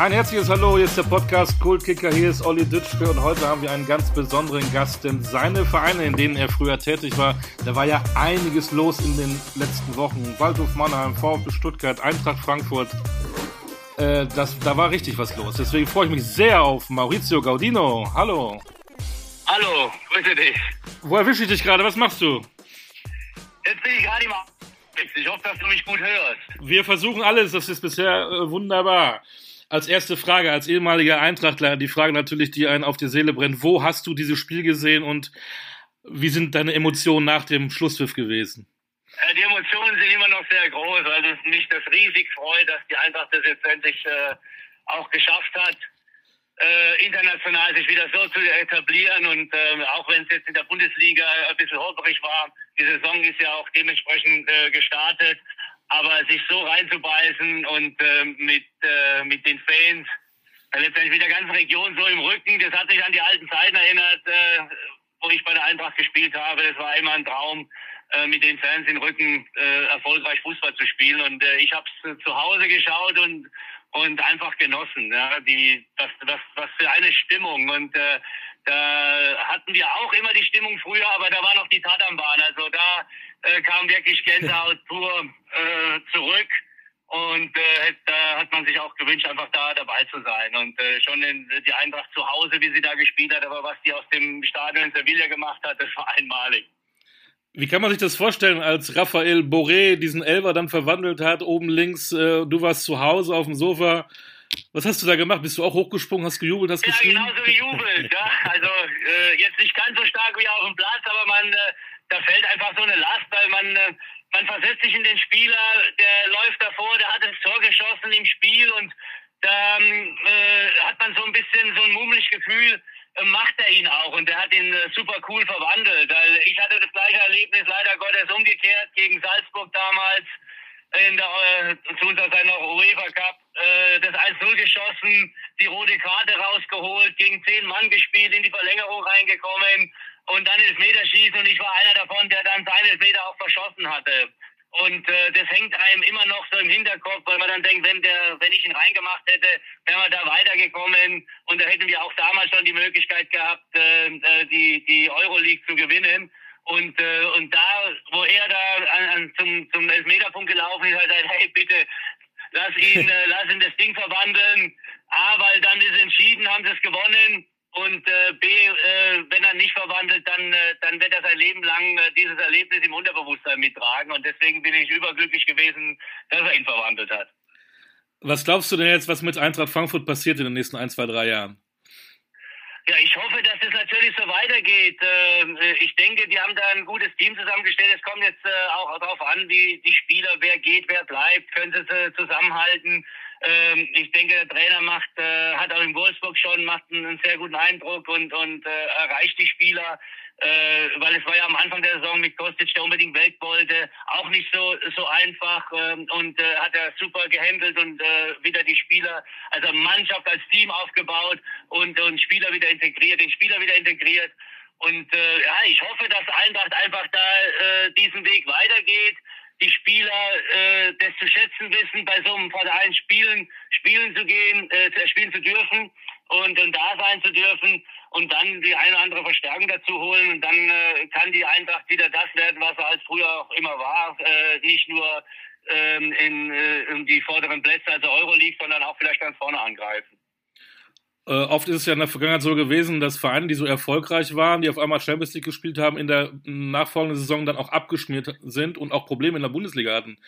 Ein herzliches Hallo, hier ist der Podcast Kultkicker, hier ist Olli Dütschke und heute haben wir einen ganz besonderen Gast, denn seine Vereine, in denen er früher tätig war, da war ja einiges los in den letzten Wochen. Waldhof Mannheim, VfB Stuttgart, Eintracht Frankfurt, äh, das, da war richtig was los. Deswegen freue ich mich sehr auf Maurizio Gaudino. Hallo. Hallo, grüße dich. Wo erwische ich dich gerade? Was machst du? Jetzt bin ich gerade im Ich hoffe, dass du mich gut hörst. Wir versuchen alles, das ist bisher äh, wunderbar als erste Frage, als ehemaliger Eintrachtler, die Frage natürlich, die einen auf die Seele brennt. Wo hast du dieses Spiel gesehen und wie sind deine Emotionen nach dem Schlusspfiff gewesen? Äh, die Emotionen sind immer noch sehr groß. Also mich das riesig freut, dass die Eintracht das jetzt endlich äh, auch geschafft hat, äh, international sich wieder so zu etablieren. Und äh, auch wenn es jetzt in der Bundesliga ein bisschen holperig war, die Saison ist ja auch dementsprechend äh, gestartet. Aber sich so reinzubeißen und äh, mit, äh, mit den Fans, äh, letztendlich mit der ganzen Region so im Rücken, das hat mich an die alten Zeiten erinnert, äh, wo ich bei der Eintracht gespielt habe. Das war immer ein Traum, äh, mit den Fans im Rücken äh, erfolgreich Fußball zu spielen. Und äh, ich habe es zu Hause geschaut und und einfach genossen. Ja, die, das, das, was für eine Stimmung. Und äh, da hatten wir auch immer die Stimmung früher, aber da war noch die Tat am Bahn. Also da äh, kam wirklich Gänsehaut pur äh, zurück. Und äh, da hat man sich auch gewünscht, einfach da dabei zu sein. Und äh, schon in, die Eintracht zu Hause, wie sie da gespielt hat, aber was die aus dem Stadion in Sevilla gemacht hat, das war einmalig. Wie kann man sich das vorstellen, als Raphael Boré diesen Elver dann verwandelt hat, oben links, äh, du warst zu Hause auf dem Sofa. Was hast du da gemacht? Bist du auch hochgesprungen, hast gejubelt, hast ja, geschrien? Ja, genauso gejubelt. ja. Also äh, jetzt nicht ganz so stark wie auf dem Platz, aber man, äh, da fällt einfach so eine Last, weil man, äh, man versetzt sich in den Spieler, der läuft davor, der hat das Tor geschossen im Spiel und da ähm, äh, hat man so ein bisschen so ein mummelig Gefühl, äh, macht er ihn auch und der hat ihn äh, super cool verwandelt. Weil ich hatte das gleiche Erlebnis leider Gottes umgekehrt gegen Salzburg damals in der, äh, zu unserer Zeit noch UEFA Cup, äh, das 1-0 geschossen, die rote Karte rausgeholt, gegen zehn Mann gespielt, in die Verlängerung reingekommen und dann Elfmeterschießen und ich war einer davon, der dann seinen Elfmeter auch verschossen hatte. Und äh, das hängt einem immer noch so im Hinterkopf, weil man dann denkt, wenn der, wenn ich ihn reingemacht hätte, wären wir da weitergekommen und da hätten wir auch damals schon die Möglichkeit gehabt, äh, äh die die Euroleague zu gewinnen. Und äh, und da, wo er da an, an, zum zum Elfmeterpunkt gelaufen ist, hat er gesagt, hey bitte, lass ihn, äh, lass ihn das Ding verwandeln. A, weil dann ist entschieden, haben sie es gewonnen. Und äh, B, äh, wenn er nicht verwandelt, dann, äh, dann wird er sein Leben lang äh, dieses Erlebnis im Unterbewusstsein mittragen. Und deswegen bin ich überglücklich gewesen, dass er ihn verwandelt hat. Was glaubst du denn jetzt, was mit Eintracht Frankfurt passiert in den nächsten ein, zwei, drei Jahren? Ja, ich hoffe, dass es natürlich so weitergeht. Ähm, äh, ich denke, die haben da ein gutes Team zusammengestellt. Es kommt jetzt äh, auch darauf an, wie die Spieler, wer geht, wer bleibt, können sie zusammenhalten. Ähm, ich denke, der Trainer macht, äh, hat auch in Wolfsburg schon, macht einen, sehr guten Eindruck und, und äh, erreicht die Spieler, äh, weil es war ja am Anfang der Saison mit Kostic, der unbedingt weg wollte, auch nicht so, so einfach äh, und äh, hat er super gehandelt und äh, wieder die Spieler, also Mannschaft als Team aufgebaut und, und Spieler wieder integriert, den Spieler wieder integriert. Und äh, ja, ich hoffe, dass Eintracht einfach da äh, diesen Weg weitergeht die Spieler äh, das zu schätzen wissen, bei so einem Verein spielen, spielen zu gehen, äh, spielen zu dürfen und, und da sein zu dürfen und dann die eine oder andere Verstärkung dazu holen und dann äh, kann die Eintracht wieder das werden, was er als früher auch immer war, äh, nicht nur ähm, in, äh, in die vorderen Plätze, also Euroleague, sondern auch vielleicht ganz vorne angreifen. Äh, oft ist es ja in der Vergangenheit so gewesen, dass Vereine, die so erfolgreich waren, die auf einmal Champions League gespielt haben, in der nachfolgenden Saison dann auch abgeschmiert sind und auch Probleme in der Bundesliga hatten.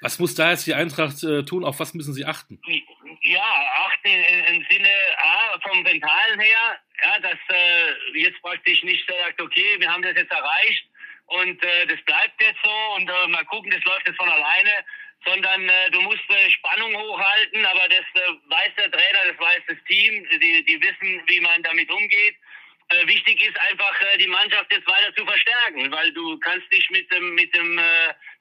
Was muss da jetzt die Eintracht äh, tun? Auf was müssen sie achten? Ja, achten im Sinne A, vom Mentalen her, ja, dass äh, jetzt praktisch nicht sagt, okay, wir haben das jetzt erreicht und äh, das bleibt jetzt so und äh, mal gucken, das läuft jetzt von alleine, sondern äh, du musst äh, Spannung hochhalten, aber das äh, weiß der Trainer, das weiß das Team, die, die wissen, wie man damit umgeht. Äh, wichtig ist einfach, äh, die Mannschaft jetzt weiter zu verstärken, weil du kannst dich mit dem, mit dem äh,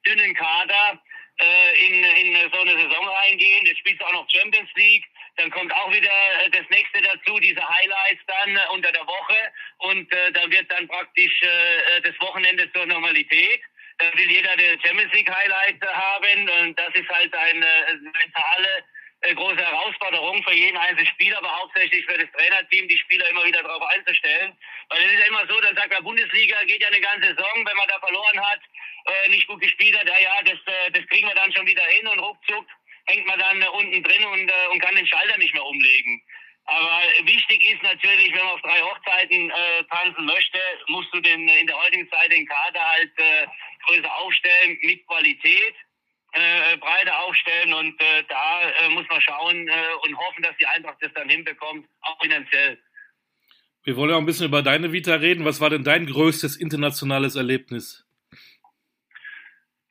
dünnen Kader äh, in, in so eine Saison reingehen. Jetzt spielst du auch noch Champions League. Dann kommt auch wieder äh, das nächste dazu, diese Highlights dann äh, unter der Woche. Und äh, da wird dann praktisch äh, das Wochenende zur Normalität. Da will jeder den Champions League Highlight haben und das ist halt eine mentale äh, große Herausforderung für jeden einzelnen Spieler, aber hauptsächlich für das Trainerteam, die Spieler immer wieder darauf einzustellen. Weil es ist ja immer so, dann sagt der Bundesliga, geht ja eine ganze Saison, wenn man da verloren hat, äh, nicht gut gespielt hat, ja, ja, das, äh, das kriegen wir dann schon wieder hin und ruckzuck hängt man dann äh, unten drin und, äh, und kann den Schalter nicht mehr umlegen. Aber wichtig ist natürlich, wenn man auf drei Hochzeiten äh, tanzen möchte, musst du den in der heutigen Zeit den Kader halt äh, größer aufstellen mit Qualität, äh, breiter aufstellen und äh, da äh, muss man schauen äh, und hoffen, dass die Eintracht das dann hinbekommt, auch finanziell. Wir wollen auch ein bisschen über deine Vita reden. Was war denn dein größtes internationales Erlebnis?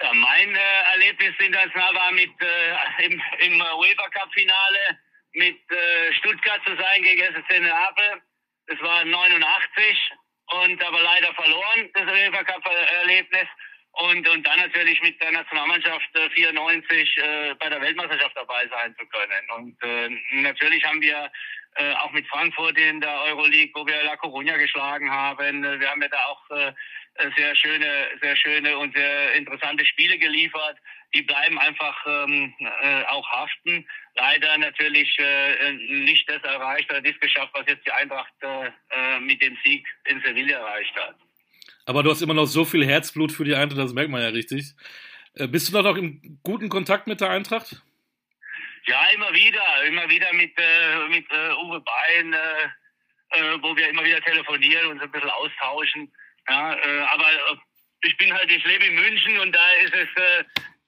Ja, mein äh, Erlebnis international war mit äh, im, im UEFA Cup Finale mit äh, Stuttgart zu sein gegen SSC Neapel. Das war 89 und aber leider verloren, das UEFA Cup Erlebnis. Und, und dann natürlich mit der Nationalmannschaft äh, 94 äh, bei der Weltmeisterschaft dabei sein zu können. Und äh, natürlich haben wir äh, auch mit Frankfurt in der Euroleague, wo wir La Coruña geschlagen haben. Äh, wir haben ja da auch äh, sehr schöne, sehr schöne und sehr interessante Spiele geliefert. Die bleiben einfach ähm, äh, auch haften. Leider natürlich äh, nicht das erreicht oder das geschafft, was jetzt die Eintracht äh, mit dem Sieg in Sevilla erreicht hat. Aber du hast immer noch so viel Herzblut für die Eintracht, das merkt man ja richtig. Äh, bist du noch im guten Kontakt mit der Eintracht? Ja, immer wieder, immer wieder mit, äh, mit äh, Uwe Bein, wo wir immer wieder telefonieren und so ein bisschen austauschen. Ja, äh, aber äh, ich bin halt, ich lebe in München und da ist es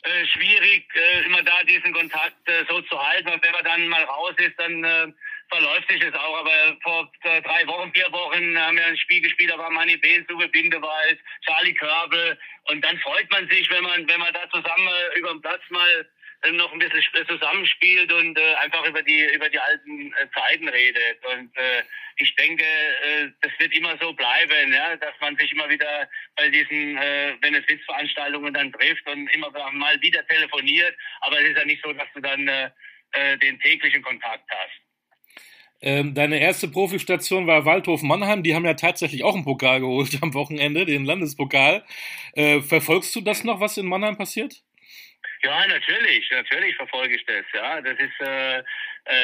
äh, schwierig, äh, immer da diesen Kontakt äh, so zu halten. Und wenn man dann mal raus ist, dann äh, verläuft sich es auch. Aber vor äh, drei Wochen, vier Wochen haben wir ein Spiel gespielt, da war Manni Behnsuche, Bindewald, Charlie Körbel. Und dann freut man sich, wenn man, wenn man da zusammen äh, über den Platz mal noch ein bisschen zusammenspielt und äh, einfach über die über die alten äh, Zeiten redet und äh, ich denke äh, das wird immer so bleiben ja dass man sich immer wieder bei diesen äh, Witzveranstaltungen dann trifft und immer mal wieder telefoniert aber es ist ja nicht so dass du dann äh, äh den täglichen Kontakt hast ähm, Deine erste Profistation war Waldhof Mannheim. Die haben ja tatsächlich auch einen Pokal geholt am Wochenende, den Landespokal. Äh, verfolgst du das noch, was in Mannheim passiert? Ja, natürlich, natürlich verfolge ich das. Ja, das ist, äh,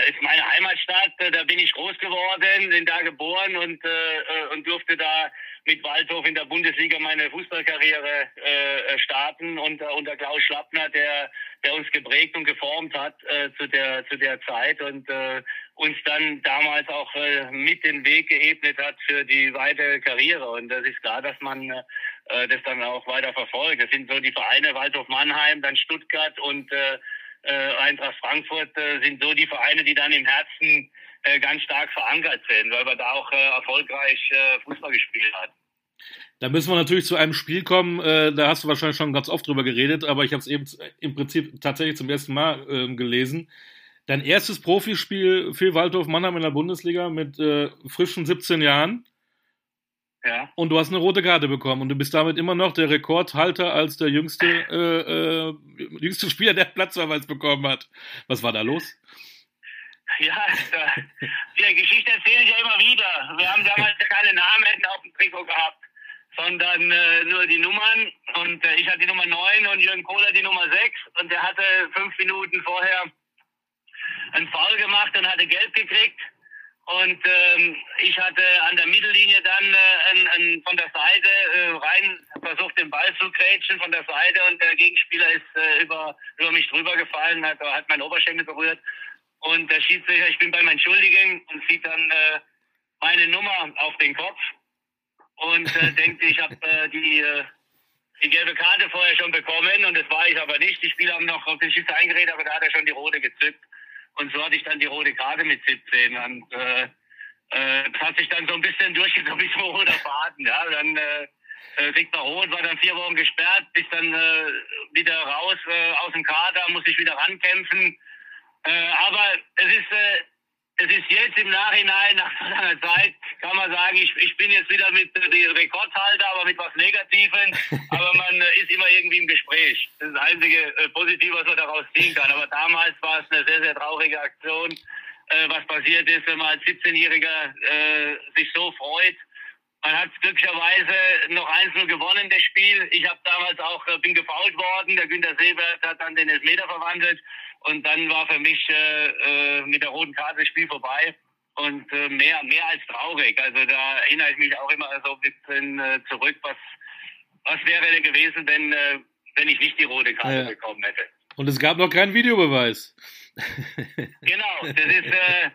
ist meine Heimatstadt. Da bin ich groß geworden, bin da geboren und äh, äh, und durfte da mit Waldhof in der Bundesliga meine Fußballkarriere äh, starten unter unter Klaus Schlappner, der der uns geprägt und geformt hat äh, zu der zu der Zeit und äh, uns dann damals auch äh, mit den Weg geebnet hat für die weitere Karriere. Und das ist klar, dass man äh, das dann auch weiter verfolgt. Das sind so die Vereine Waldhof Mannheim, dann Stuttgart und äh, äh, Eintracht Frankfurt äh, sind so die Vereine, die dann im Herzen äh, ganz stark verankert sind, weil man da auch äh, erfolgreich äh, Fußball gespielt hat. Da müssen wir natürlich zu einem Spiel kommen, äh, da hast du wahrscheinlich schon ganz oft drüber geredet, aber ich habe es eben im Prinzip tatsächlich zum ersten Mal äh, gelesen. Dein erstes Profispiel für Waldhof Mannheim in der Bundesliga mit frischen 17 Jahren. Ja. Und du hast eine rote Karte bekommen und du bist damit immer noch der Rekordhalter als der jüngste, äh, äh, jüngste Spieler, der Platzverweis bekommen hat. Was war da los? Ja, die Geschichte erzähle ich ja immer wieder. Wir haben damals keine Namen auf dem Trikot gehabt, sondern äh, nur die Nummern. Und äh, ich hatte die Nummer 9 und Jürgen Kohler die Nummer 6. Und der hatte fünf Minuten vorher einen Foul gemacht und hatte Geld gekriegt. Und ähm, ich hatte an der Mittellinie dann äh, ein, ein, von der Seite äh, rein versucht, den Ball zu grätschen von der Seite und der Gegenspieler ist äh, über, über mich drüber gefallen, hat, hat mein Oberschenkel berührt. Und der Schiedsrichter, ich bin beim Entschuldigen und sieht dann äh, meine Nummer auf den Kopf und äh, denkt, ich habe äh, die, äh, die gelbe Karte vorher schon bekommen und das war ich aber nicht. Die Spieler haben noch auf den Schiedsrichter eingeredet, aber da hat er schon die rote gezückt. Und so hatte ich dann die rote Karte mit 17. Und äh, äh, das hat sich dann so ein bisschen durchgezogen so ein roter Faden. Ja? Dann äh, äh, kriegt man rot, war dann vier Wochen gesperrt, bis dann äh, wieder raus äh, aus dem Kader, muss ich wieder rankämpfen. Äh, aber es ist äh, es ist jetzt im Nachhinein, nach so langer Zeit, kann man sagen, ich, ich bin jetzt wieder mit äh, Rekordhalter, aber mit was Negativem. Aber man äh, ist immer irgendwie im Gespräch. Das ist das einzige äh, Positive, was man daraus ziehen kann. Aber damals war es eine sehr, sehr traurige Aktion, äh, was passiert ist, wenn man als 17-Jähriger äh, sich so freut. Man hat glücklicherweise noch 1-0 gewonnen, das Spiel. Ich habe damals auch, äh, bin gefault worden. Der Günter Seebert hat dann den Elfmeter verwandelt. Und dann war für mich äh, äh, mit der roten Karte das Spiel vorbei. Und äh, mehr, mehr als traurig. Also da erinnere ich mich auch immer so ein bisschen äh, zurück, was, was wäre denn gewesen, wenn, äh, wenn ich nicht die rote Karte ja. bekommen hätte. Und es gab noch keinen Videobeweis. genau, das ist, äh,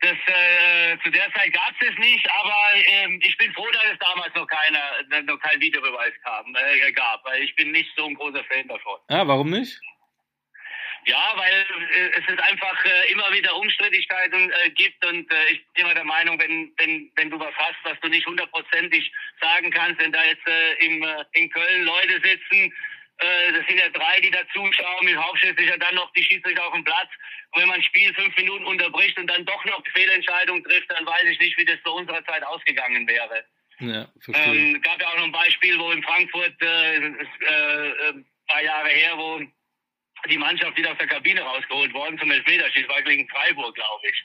das, äh, zu der Zeit gab es es nicht, aber ähm, ich bin froh, dass es damals noch keiner, noch kein Videobeweis kam, äh, gab, weil ich bin nicht so ein großer Fan davon. Ah, warum nicht? Ja, weil äh, es ist einfach äh, immer wieder Umstrittigkeiten äh, gibt und äh, ich bin immer der Meinung, wenn, wenn, wenn du was hast, was du nicht hundertprozentig sagen kannst, wenn da jetzt äh, im, äh, in Köln Leute sitzen, äh, das sind ja drei, die da zuschauen, mit Hauptschiedsrichter dann noch die Schiedsrichter auf dem Platz. Und wenn man ein Spiel fünf Minuten unterbricht und dann doch noch die Fehlentscheidung trifft, dann weiß ich nicht, wie das zu unserer Zeit ausgegangen wäre. Ja, verstehe. Ähm, gab ja auch noch ein Beispiel, wo in Frankfurt äh, äh, ein paar Jahre her, wo die Mannschaft wieder aus der Kabine rausgeholt worden zum Elfmeterschießen, war gegen Freiburg, glaube ich.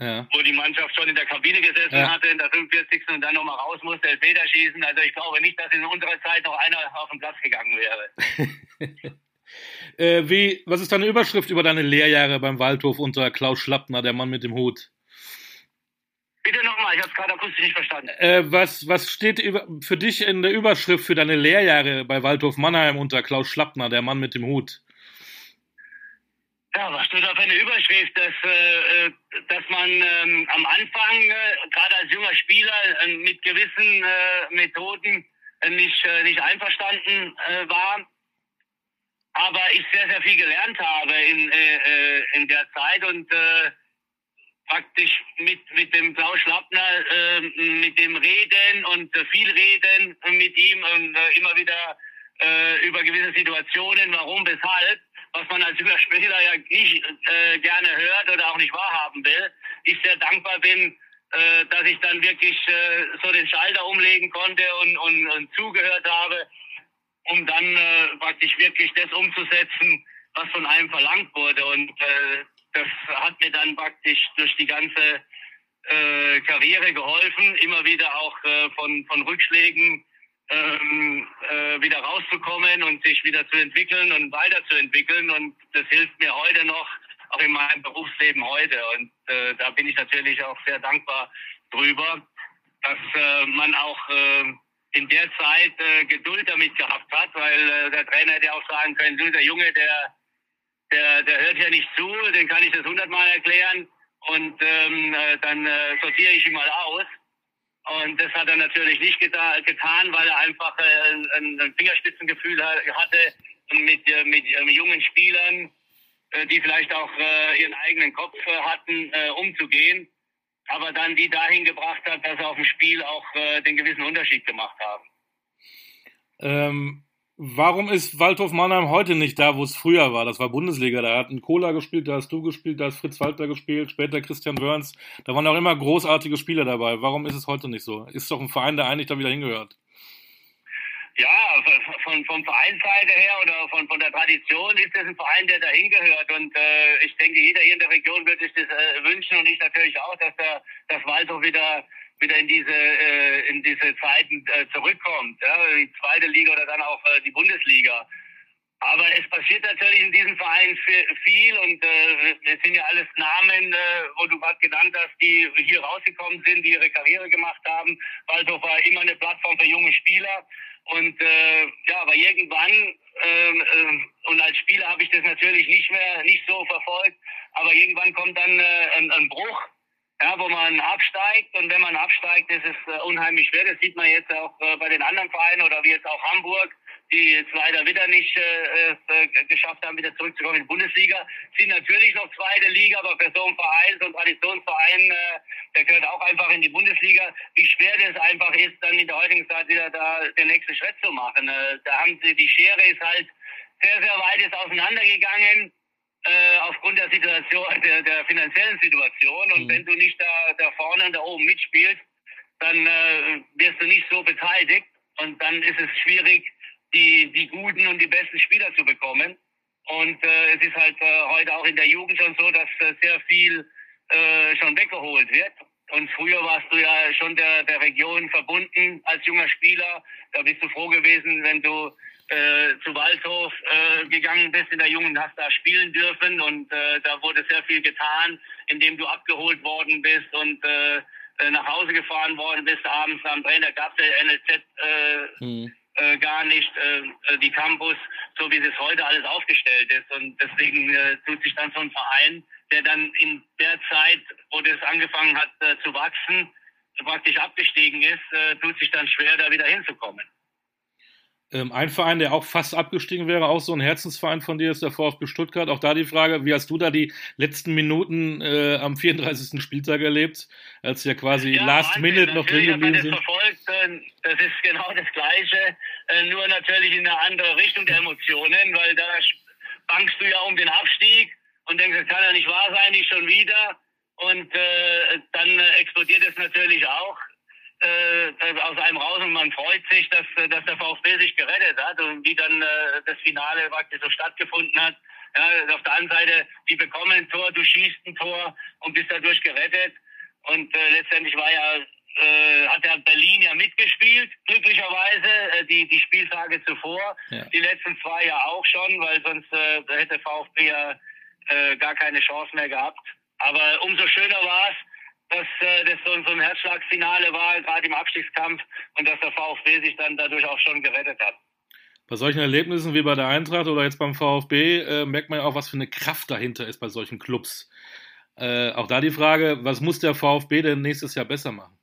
Ja. Wo die Mannschaft schon in der Kabine gesessen ja. hatte, in der 45. und dann nochmal raus musste, Elfmeter schießen. Also ich glaube nicht, dass in unserer Zeit noch einer auf den Platz gegangen wäre. äh, wie, was ist deine Überschrift über deine Lehrjahre beim Waldhof unter Klaus Schlappner, der Mann mit dem Hut? Bitte nochmal, ich habe es gerade akustisch nicht verstanden. Äh, was, was steht über, für dich in der Überschrift für deine Lehrjahre bei Waldhof Mannheim unter Klaus Schlappner, der Mann mit dem Hut? Ja, was steht für eine Überschrift, dass, äh, äh dass man ähm, am Anfang, äh, gerade als junger Spieler, äh, mit gewissen äh, Methoden äh, nicht, nicht einverstanden war, aber ich sehr, sehr viel gelernt habe in, in der Zeit und praktisch mit, mit dem Klaus Schlappner, äh, mit dem Reden und äh, viel Reden mit ihm und äh, immer wieder äh, über gewisse Situationen, warum, weshalb, was man als Spieler ja nicht äh, gerne hört oder auch nicht wahrhaben will. Ich sehr dankbar bin, äh, dass ich dann wirklich so den Schalter umlegen konnte und, und, und zugehört habe, um dann praktisch wirklich das umzusetzen, was von einem verlangt wurde. Und äh, das hat mir dann praktisch durch die ganze äh, Karriere geholfen, immer wieder auch äh, von, von Rückschlägen ähm, äh, wieder rauszukommen und sich wieder zu entwickeln und weiterzuentwickeln. Und das hilft mir heute noch, auch in meinem Berufsleben heute. Und äh, da bin ich natürlich auch sehr dankbar drüber, dass äh, man auch äh, in der Zeit äh, Geduld damit gehabt hat, weil äh, der Trainer hätte auch sagen können, du, der Junge, der, der, der hört ja nicht zu, den kann ich das hundertmal erklären und ähm, äh, dann äh, sortiere ich ihn mal aus. Und das hat er natürlich nicht geta getan, weil er einfach äh, ein, ein Fingerspitzengefühl hatte mit, äh, mit äh, jungen Spielern, äh, die vielleicht auch äh, ihren eigenen Kopf äh, hatten, äh, umzugehen. Aber dann die dahin gebracht hat, dass sie auf dem Spiel auch äh, den gewissen Unterschied gemacht haben. Ähm, Warum ist Waldhof Mannheim heute nicht da, wo es früher war? Das war Bundesliga. Da hat ein Kohler gespielt, da hast du gespielt, da hat Fritz Walter gespielt, später Christian Wörns. Da waren auch immer großartige Spieler dabei. Warum ist es heute nicht so? Ist doch ein Verein, der eigentlich da wieder hingehört. Ja, von, von Vereinsseite her oder von, von der Tradition ist das ein Verein, der da hingehört. Und äh, ich denke, jeder hier in der Region würde sich das äh, wünschen und ich natürlich auch, dass der, das Waldhof wieder wieder in diese äh, in diese Zeiten äh, zurückkommt, ja, die zweite Liga oder dann auch äh, die Bundesliga. Aber es passiert natürlich in diesem Verein viel und äh, es sind ja alles Namen, äh, wo du gerade genannt hast, die hier rausgekommen sind, die ihre Karriere gemacht haben. Waldhof war immer eine Plattform für junge Spieler. Und äh, ja, aber irgendwann, äh, äh, und als Spieler habe ich das natürlich nicht mehr, nicht so verfolgt, aber irgendwann kommt dann äh, ein, ein Bruch ja, wo man absteigt. Und wenn man absteigt, ist es äh, unheimlich schwer. Das sieht man jetzt auch äh, bei den anderen Vereinen oder wie jetzt auch Hamburg, die jetzt leider wieder nicht äh, äh, geschafft haben, wieder zurückzukommen in die Bundesliga. Sind natürlich noch zweite Liga, aber für so einen Verein, so einen Traditionsverein, äh, der gehört auch einfach in die Bundesliga. Wie schwer das einfach ist, dann in der heutigen Zeit wieder da den nächsten Schritt zu machen. Äh, da haben sie, die Schere ist halt sehr, sehr weit ist auseinandergegangen äh, aufgrund der Situation, der, der finanziellen Situation. Und mhm. wenn du nicht da, da vorne und da oben mitspielst, dann äh, wirst du nicht so beteiligt. Und dann ist es schwierig, die, die guten und die besten Spieler zu bekommen. Und äh, es ist halt äh, heute auch in der Jugend schon so, dass äh, sehr viel äh, schon weggeholt wird. Und früher warst du ja schon der, der Region verbunden als junger Spieler. Da bist du froh gewesen, wenn du äh, zu Waldhof äh, gegangen bist in der Jungen, hast da spielen dürfen und äh, da wurde sehr viel getan, indem du abgeholt worden bist und äh, nach Hause gefahren worden bist abends am Trainer gab es der NLZ äh, mhm. äh, gar nicht, äh, die Campus, so wie es heute alles aufgestellt ist und deswegen äh, tut sich dann so ein Verein, der dann in der Zeit, wo das angefangen hat äh, zu wachsen, praktisch abgestiegen ist, äh, tut sich dann schwer, da wieder hinzukommen. Ähm, ein Verein, der auch fast abgestiegen wäre, auch so ein Herzensverein von dir, ist der VfB Stuttgart. Auch da die Frage, wie hast du da die letzten Minuten äh, am 34. Spieltag erlebt, als ja quasi ja, Last Wahnsinn, Minute noch drin geblieben sind? Verfolgt, das ist genau das Gleiche, äh, nur natürlich in eine andere Richtung der Emotionen, weil da bangst du ja um den Abstieg und denkst, das kann ja nicht wahr sein, nicht schon wieder. Und äh, dann äh, explodiert es natürlich auch äh, aus einem raus und man freut sich, dass, äh, dass der VfB sich gerettet hat und wie dann äh, das Finale praktisch so stattgefunden hat. Ja, auf der anderen Seite, die bekommen ein Tor, du schießt ein Tor und bist dadurch gerettet. Und äh, letztendlich war ja, äh, hat ja Berlin ja mitgespielt, glücklicherweise, äh, die, die Spieltage zuvor. Ja. Die letzten zwei ja auch schon, weil sonst äh, hätte VfB ja äh, gar keine Chance mehr gehabt. Aber umso schöner war es, dass äh, das so, so ein Herzschlagfinale war, gerade im Abstiegskampf, und dass der VfB sich dann dadurch auch schon gerettet hat. Bei solchen Erlebnissen wie bei der Eintracht oder jetzt beim VfB äh, merkt man ja auch, was für eine Kraft dahinter ist bei solchen Clubs. Äh, auch da die Frage, was muss der VfB denn nächstes Jahr besser machen?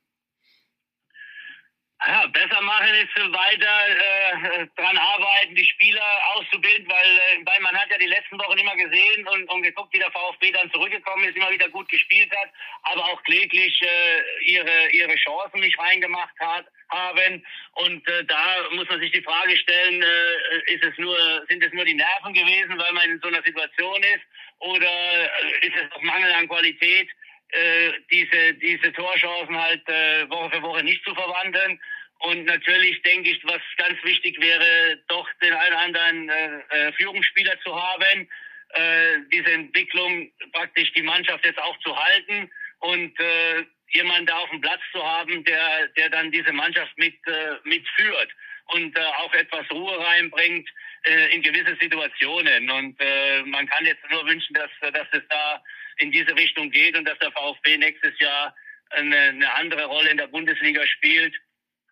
Ja, besser machen ist weiter äh, dran arbeiten, die Spieler auszubilden, weil, äh, weil man hat ja die letzten Wochen immer gesehen und, und geguckt, wie der VfB dann zurückgekommen ist, immer wieder gut gespielt hat, aber auch kläglich äh, ihre ihre Chancen nicht reingemacht hat haben und äh, da muss man sich die Frage stellen, äh, ist es nur sind es nur die Nerven gewesen, weil man in so einer Situation ist oder äh, ist es auch Mangel an Qualität? Äh, diese, diese Torchancen halt äh, Woche für Woche nicht zu verwandeln. Und natürlich denke ich, was ganz wichtig wäre, doch den einen oder anderen äh, äh, Führungsspieler zu haben, äh, diese Entwicklung praktisch die Mannschaft jetzt auch zu halten und äh, jemanden da auf dem Platz zu haben, der, der dann diese Mannschaft mit, äh, mitführt und äh, auch etwas Ruhe reinbringt äh, in gewisse Situationen. Und äh, man kann jetzt nur wünschen, dass, dass es da in diese Richtung geht und dass der VfB nächstes Jahr eine, eine andere Rolle in der Bundesliga spielt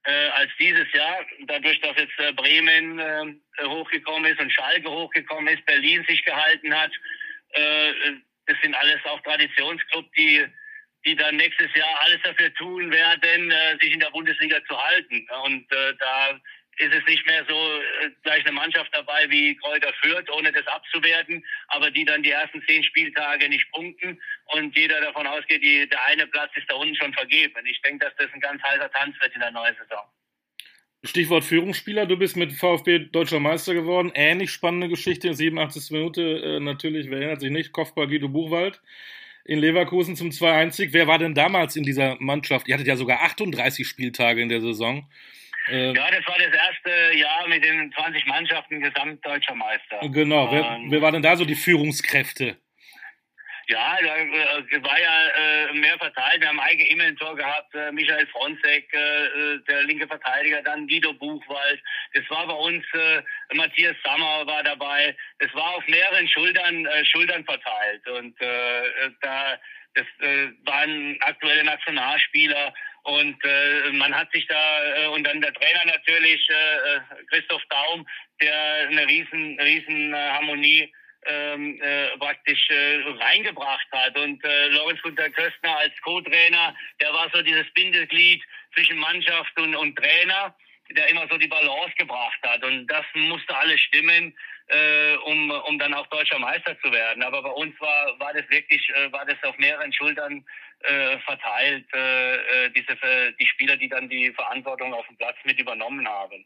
äh, als dieses Jahr. Dadurch, dass jetzt äh, Bremen äh, hochgekommen ist und Schalke hochgekommen ist, Berlin sich gehalten hat. Äh, das sind alles auch Traditionsclubs, die die dann nächstes Jahr alles dafür tun werden, äh, sich in der Bundesliga zu halten. Und äh, da ist es nicht mehr so äh, gleich eine Mannschaft dabei wie Kräuter Fürth, ohne das abzuwerten, aber die dann die ersten zehn Spieltage nicht punkten und jeder davon ausgeht, die, der eine Platz ist da unten schon vergeben. Ich denke, dass das ein ganz heißer Tanz wird in der neuen Saison. Stichwort Führungsspieler, du bist mit VfB deutscher Meister geworden. Ähnlich spannende Geschichte in 87. Minute, äh, natürlich, wer erinnert sich nicht, Kopfball Guido Buchwald in Leverkusen zum 2-1. Wer war denn damals in dieser Mannschaft? Ihr hattet ja sogar 38 Spieltage in der Saison. Äh, ja, das war das erste Jahr mit den 20 Mannschaften gesamtdeutscher Meister. Genau. Wer, ähm, wer waren denn da so die Führungskräfte? Ja, da äh, war ja äh, mehr verteilt. Wir haben Eike Immel Tor gehabt, äh, Michael Fronzek, äh, der linke Verteidiger, dann Guido Buchwald. Das war bei uns, äh, Matthias Sammer war dabei. Das war auf mehreren Schultern, äh, Schultern verteilt. Und äh, da das äh, waren aktuelle Nationalspieler. Und äh, man hat sich da, äh, und dann der Trainer natürlich, äh, äh Christoph Daum, der eine riesen, riesen äh, Harmonie ähm, äh, praktisch äh, reingebracht hat. Und äh, Lorenz Gunter Köstner als Co-Trainer, der war so dieses Bindeglied zwischen Mannschaft und, und Trainer, der immer so die Balance gebracht hat. Und das musste alles stimmen, äh, um, um dann auch deutscher Meister zu werden. Aber bei uns war, war das wirklich, äh, war das auf mehreren Schultern äh, verteilt, äh, äh, diese, äh, die Spieler, die dann die Verantwortung auf dem Platz mit übernommen haben.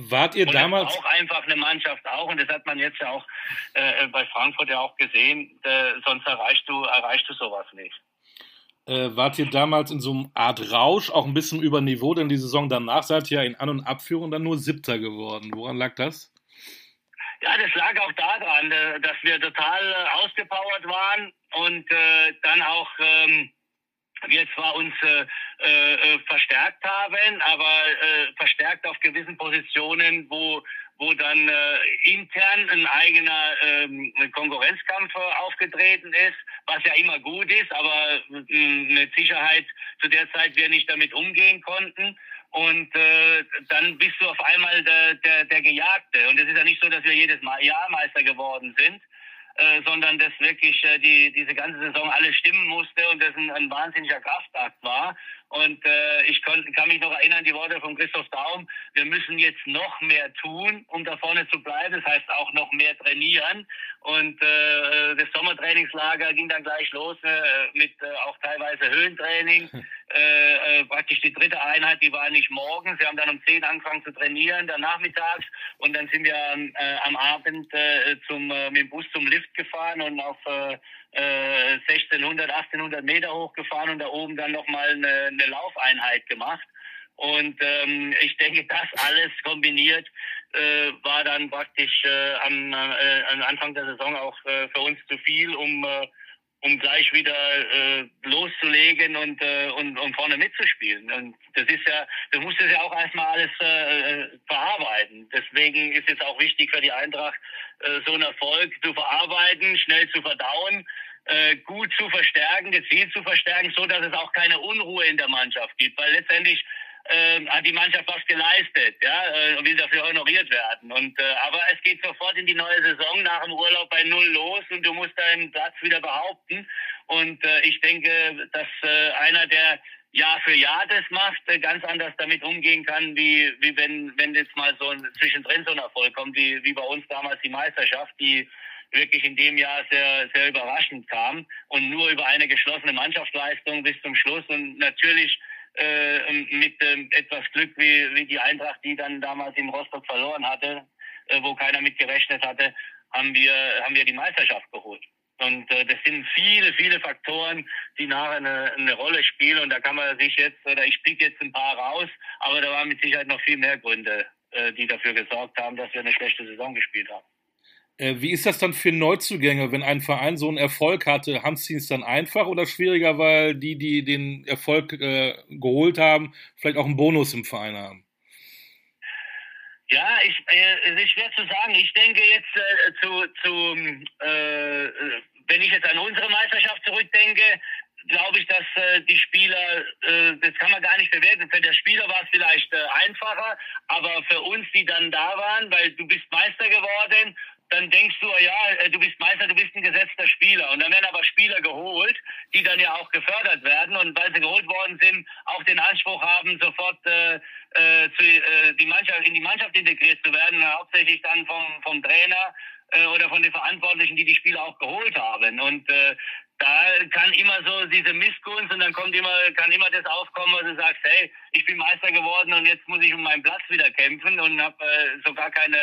Wart ihr und damals auch einfach eine Mannschaft auch und das hat man jetzt ja auch äh, bei Frankfurt ja auch gesehen. Äh, sonst erreichst du erreichst du sowas nicht. Äh, wart ihr damals in so einer Art Rausch, auch ein bisschen über Niveau, denn die Saison danach seid ihr ja in An- und Abführung dann nur Siebter geworden. Woran lag das? Ja, das lag auch daran, äh, dass wir total äh, ausgepowert waren und äh, dann auch ähm, wir zwar uns äh, äh, verstärkt haben, aber verstärkt auf gewissen Positionen, wo wo dann äh, intern ein eigener ähm, Konkurrenzkampf aufgetreten ist, was ja immer gut ist, aber äh, mit Sicherheit zu der Zeit wir nicht damit umgehen konnten. Und äh, dann bist du auf einmal der, der, der Gejagte. Und es ist ja nicht so, dass wir jedes Mal Jahr Meister geworden sind, äh, sondern dass wirklich äh, die, diese ganze Saison alles stimmen musste und das ein, ein wahnsinniger Kraftakt war. Und äh, ich kon, kann mich noch erinnern, die Worte von Christoph Daum, wir müssen jetzt noch mehr tun, um da vorne zu bleiben. Das heißt auch noch mehr trainieren. Und äh, das Sommertrainingslager ging dann gleich los äh, mit äh, auch teilweise Höhentraining. Äh, äh, praktisch die dritte Einheit, die war nicht morgens. Wir haben dann um 10 angefangen zu trainieren, dann nachmittags. Und dann sind wir äh, am Abend äh, zum, äh, mit dem Bus zum Lift gefahren und auf äh, 1600, äh, 1800 Meter hochgefahren und da oben dann nochmal eine, eine Laufeinheit gemacht. Und ähm, ich denke, das alles kombiniert äh, war dann praktisch äh, am, äh, am Anfang der Saison auch äh, für uns zu viel, um, äh, um gleich wieder äh, loszulegen und, äh, und, und vorne mitzuspielen. Und das ist ja, du musst es ja auch erstmal alles äh, verarbeiten. Deswegen ist es auch wichtig für die Eintracht, äh, so einen Erfolg zu verarbeiten, schnell zu verdauen äh, gut zu verstärken, gezielt zu verstärken, so dass es auch keine Unruhe in der Mannschaft gibt, weil letztendlich äh, hat die Mannschaft was geleistet, ja, äh, will dafür honoriert werden. Und äh, aber es geht sofort in die neue Saison nach dem Urlaub bei null los und du musst deinen Platz wieder behaupten. Und äh, ich denke, dass äh, einer, der Jahr für Jahr das macht, äh, ganz anders damit umgehen kann, wie, wie wenn, wenn jetzt mal so ein, zwischendrin so ein Erfolg kommt, wie, wie bei uns damals die Meisterschaft, die wirklich in dem Jahr sehr, sehr überraschend kam und nur über eine geschlossene Mannschaftsleistung bis zum Schluss und natürlich mit äh, etwas Glück wie, wie die Eintracht, die dann damals in Rostock verloren hatte, äh, wo keiner mit gerechnet hatte, haben wir, haben wir die Meisterschaft geholt. Und äh, das sind viele, viele Faktoren, die nachher eine, eine Rolle spielen. Und da kann man sich jetzt, oder ich pick jetzt ein paar raus, aber da waren mit Sicherheit noch viel mehr Gründe, äh, die dafür gesorgt haben, dass wir eine schlechte Saison gespielt haben. Äh, wie ist das dann für Neuzugänge, wenn ein Verein so einen Erfolg hatte? Haben sie es dann einfach oder schwieriger, weil die, die den Erfolg äh, geholt haben, vielleicht auch einen Bonus im Verein haben? Ja, ich, äh, es ist schwer zu sagen. Ich denke jetzt äh, zu, zu äh, wenn ich jetzt an unsere Meisterschaft zurückdenke, glaube ich, dass äh, die Spieler, äh, das kann man gar nicht bewerten. Für der Spieler war es vielleicht äh, einfacher, aber für uns, die dann da waren, weil du bist Meister geworden dann denkst du, ja, äh, du bist Meister, du bist ein gesetzter Spieler. Und dann werden aber Spieler geholt, die dann ja auch gefördert werden und weil sie geholt worden sind, auch den Anspruch haben, sofort äh, äh, zu, äh, die Mannschaft, in die Mannschaft integriert zu werden, hauptsächlich dann vom, vom Trainer äh, oder von den Verantwortlichen, die die Spieler auch geholt haben. Und äh, da kann immer so diese Missgunst und dann kommt immer, kann immer das aufkommen, wo du sagst, hey, ich bin Meister geworden und jetzt muss ich um meinen Platz wieder kämpfen und habe äh, sogar keine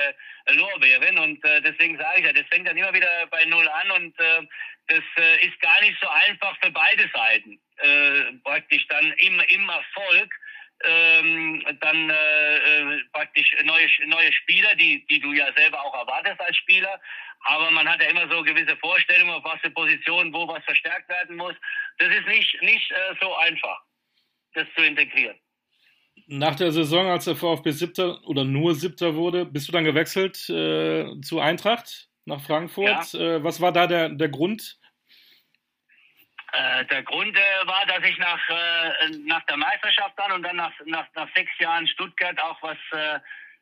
Lorbeeren. Und äh, deswegen sage ich ja, das fängt dann immer wieder bei Null an und äh, das äh, ist gar nicht so einfach für beide Seiten, äh, praktisch dann im, im Erfolg ähm, dann äh, äh, praktisch neue, neue Spieler, die, die du ja selber auch erwartest als Spieler. Aber man hat ja immer so gewisse Vorstellungen, auf was für Positionen, wo was verstärkt werden muss. Das ist nicht, nicht äh, so einfach, das zu integrieren. Nach der Saison, als der VfB Siebter oder nur Siebter wurde, bist du dann gewechselt äh, zu Eintracht nach Frankfurt. Ja. Äh, was war da der, der Grund? Äh, der Grund äh, war, dass ich nach, äh, nach der Meisterschaft dann und dann nach, nach, nach sechs Jahren Stuttgart auch was, äh,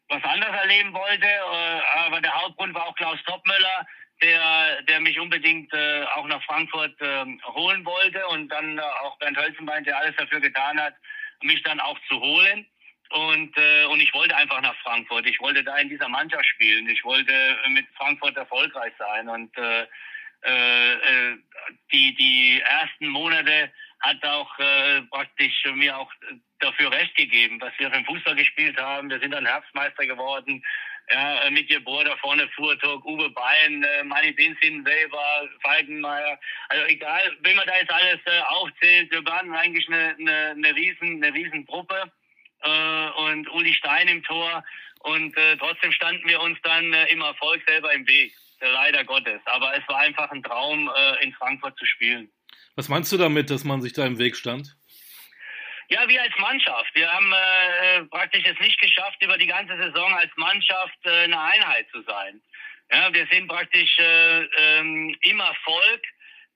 was anderes erleben wollte. Äh, aber der Hauptgrund war auch Klaus Toppmöller, der, der mich unbedingt äh, auch nach Frankfurt ähm, holen wollte und dann auch Bernd Hölzenbein, der alles dafür getan hat, mich dann auch zu holen. Und, und ich wollte einfach nach Frankfurt. Ich wollte da in dieser Mannschaft spielen. Ich wollte mit Frankfurt erfolgreich sein. Und äh, äh, äh, die, die ersten Monate hat auch äh, praktisch mir auch dafür recht gegeben, was wir den Fußball gespielt haben. Wir sind dann Herbstmeister geworden. Ja, mit Geburt da vorne Fuhrtog, Uwe Bein, äh, Manni Binzin selber, Falkenmeier. Also egal, wenn man da jetzt alles äh, aufzählt, wir waren eigentlich eine, eine, eine riesen, eine riesen Truppe äh, und Uli Stein im Tor und äh, trotzdem standen wir uns dann äh, im Erfolg selber im Weg leider Gottes. Aber es war einfach ein Traum, äh, in Frankfurt zu spielen. Was meinst du damit, dass man sich da im Weg stand? Ja, wir als Mannschaft. Wir haben äh, praktisch es nicht geschafft, über die ganze Saison als Mannschaft äh, eine Einheit zu sein. Ja, wir sind praktisch äh, ähm, im Erfolg,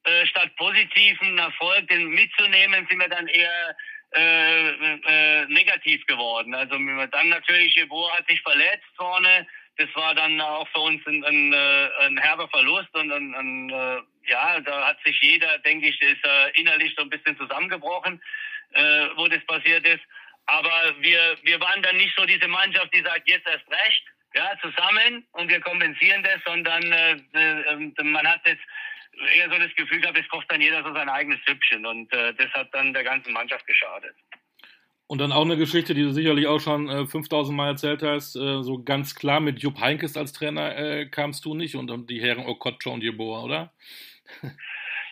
äh, statt positiven Erfolg den mitzunehmen, sind wir dann eher äh, äh, negativ geworden. Also dann natürlich, Jeboa hat sich verletzt vorne. Das war dann auch für uns ein, ein, äh, ein herber Verlust und ein, ein, äh, ja, da hat sich jeder, denke ich, ist äh, innerlich so ein bisschen zusammengebrochen, wo das passiert ist. Aber wir, wir waren dann nicht so diese Mannschaft, die sagt, jetzt erst recht, ja, zusammen und wir kompensieren das, sondern äh, äh, man hat jetzt eher so das Gefühl gehabt, es kocht dann jeder so sein eigenes Süppchen und äh, das hat dann der ganzen Mannschaft geschadet. Und dann auch eine Geschichte, die du sicherlich auch schon äh, 5000 Mal erzählt hast, äh, so ganz klar mit Jupp Heinkes als Trainer äh, kamst du nicht und die Herren Okocha und Jeboa, oder?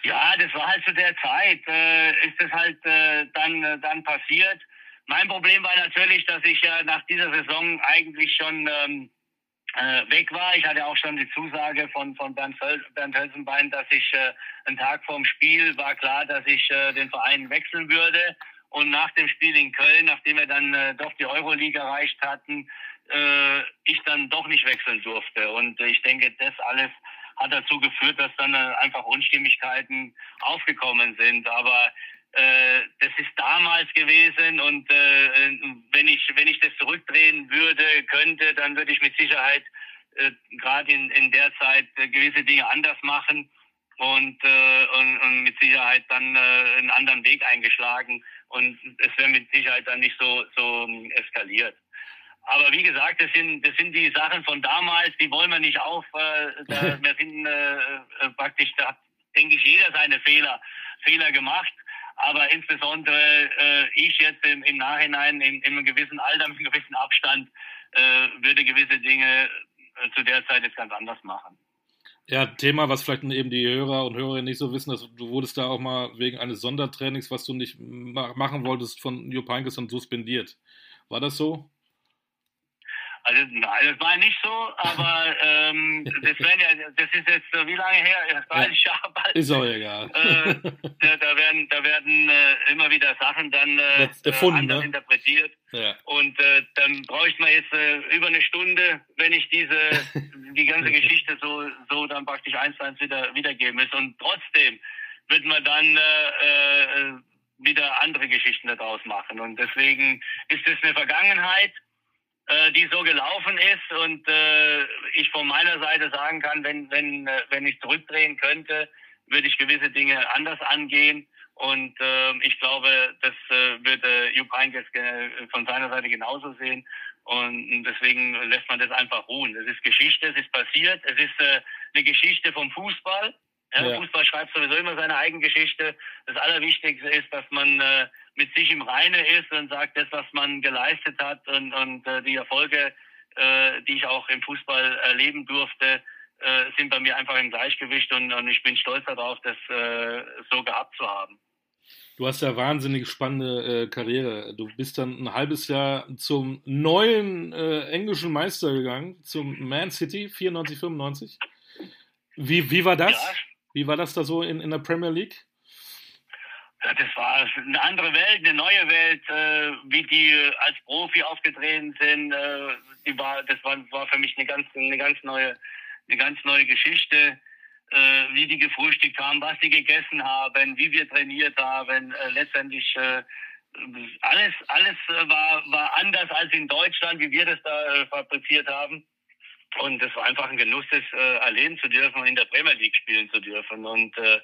Ja, das war halt zu der Zeit, äh, ist das halt äh, dann, äh, dann passiert. Mein Problem war natürlich, dass ich ja nach dieser Saison eigentlich schon ähm, äh, weg war. Ich hatte auch schon die Zusage von, von Bernd, Bernd Hölzenbein, dass ich einen Tag vorm Spiel war klar, dass ich den Verein wechseln würde. Und nach dem Spiel in Köln, nachdem wir dann äh, doch die Euroleague erreicht hatten, äh, ich dann doch nicht wechseln durfte. Und ich denke, das alles hat dazu geführt, dass dann äh, einfach Unstimmigkeiten aufgekommen sind. Aber äh, das ist damals gewesen und äh, wenn ich wenn ich das zurückdrehen würde könnte, dann würde ich mit Sicherheit äh, gerade in, in der Zeit äh, gewisse Dinge anders machen und, äh, und, und mit Sicherheit dann äh, einen anderen Weg eingeschlagen und es wäre mit Sicherheit dann nicht so so eskaliert. Aber wie gesagt, das sind das sind die Sachen von damals, die wollen wir nicht auf. Äh, da, wir sind äh, äh, praktisch, da hat denke ich jeder seine Fehler Fehler gemacht aber insbesondere äh, ich jetzt im, im Nachhinein in, in, einem gewissen Alter, mit einem gewissen Abstand, äh, würde gewisse Dinge äh, zu der Zeit jetzt ganz anders machen. Ja, Thema, was vielleicht eben die Hörer und Hörerinnen nicht so wissen, dass du wurdest da auch mal wegen eines Sondertrainings, was du nicht machen wolltest, von Jupp Heynckes dann suspendiert. War das so? Also nein, das war nicht so, aber ähm, das, ja, das ist jetzt wie lange her? 30 ja. Jahre bald. Ist auch egal. Äh, da, da, werden, da werden äh, immer wieder Sachen dann äh, erfunden, anders ne? interpretiert. Ja. Und äh, dann bräuchte man jetzt äh, über eine Stunde, wenn ich diese die ganze Geschichte so so dann praktisch eins zu eins wieder wiedergeben muss. Und trotzdem wird man dann äh, äh, wieder andere Geschichten daraus machen. Und deswegen ist es eine Vergangenheit äh, die so gelaufen ist und äh, ich von meiner Seite sagen kann, wenn, wenn, äh, wenn ich zurückdrehen könnte, würde ich gewisse Dinge anders angehen. Und äh, ich glaube, das äh, würde Jupp Heynckes von seiner Seite genauso sehen. Und deswegen lässt man das einfach ruhen. Es ist Geschichte, es ist passiert, es ist äh, eine Geschichte vom Fußball. Ja, ja. Fußball schreibt sowieso immer seine Eigengeschichte. Das Allerwichtigste ist, dass man äh, mit sich im Reine ist und sagt, das, was man geleistet hat und, und äh, die Erfolge, äh, die ich auch im Fußball erleben durfte, äh, sind bei mir einfach im Gleichgewicht und, und ich bin stolz darauf, das äh, so gehabt zu haben. Du hast ja wahnsinnig spannende äh, Karriere. Du bist dann ein halbes Jahr zum neuen äh, englischen Meister gegangen, zum Man City 94, 95. Wie, wie war das? Ja. Wie war das da so in, in der Premier League? Das war eine andere Welt, eine neue Welt, äh, wie die als Profi aufgetreten sind. Äh, die war, das war, war für mich eine ganz, eine ganz neue, eine ganz neue Geschichte. Äh, wie die gefrühstückt haben, was sie gegessen haben, wie wir trainiert haben. Äh, letztendlich äh, alles, alles war, war anders als in Deutschland, wie wir das da äh, fabriziert haben. Und es war einfach ein Genuss, das äh, erleben zu dürfen und in der Premier League spielen zu dürfen. Und äh,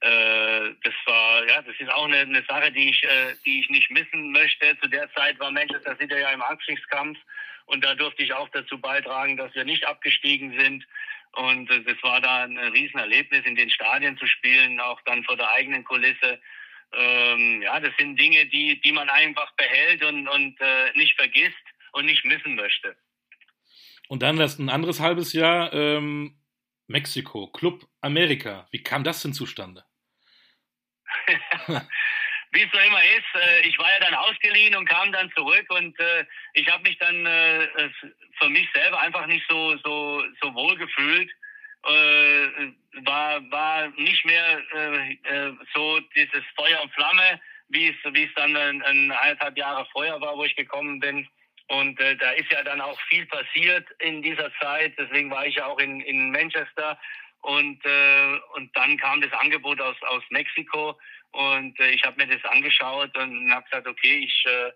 äh, das war, ja, das ist auch eine, eine Sache, die ich, äh, die ich nicht missen möchte. Zu der Zeit war Manchester City ja im Abstiegskampf und da durfte ich auch dazu beitragen, dass wir nicht abgestiegen sind. Und äh, das war da ein Riesenerlebnis, in den Stadien zu spielen, auch dann vor der eigenen Kulisse. Ähm, ja, das sind Dinge, die, die man einfach behält und, und äh, nicht vergisst und nicht missen möchte. Und dann das ein anderes halbes Jahr ähm, Mexiko, Club Amerika. Wie kam das denn zustande? Wie es so immer ist, äh, ich war ja dann ausgeliehen und kam dann zurück und äh, ich habe mich dann äh, für mich selber einfach nicht so so so wohl gefühlt. War war nicht mehr so dieses Feuer und Flamme wie es, wie es dann ein, ein eineinhalb Jahre vorher war, wo ich gekommen bin. Und da ist ja dann auch viel passiert in dieser Zeit. Deswegen war ich ja auch in, in Manchester. Und, äh, und dann kam das Angebot aus, aus Mexiko. Und äh, ich habe mir das angeschaut und habe gesagt, okay, ich äh,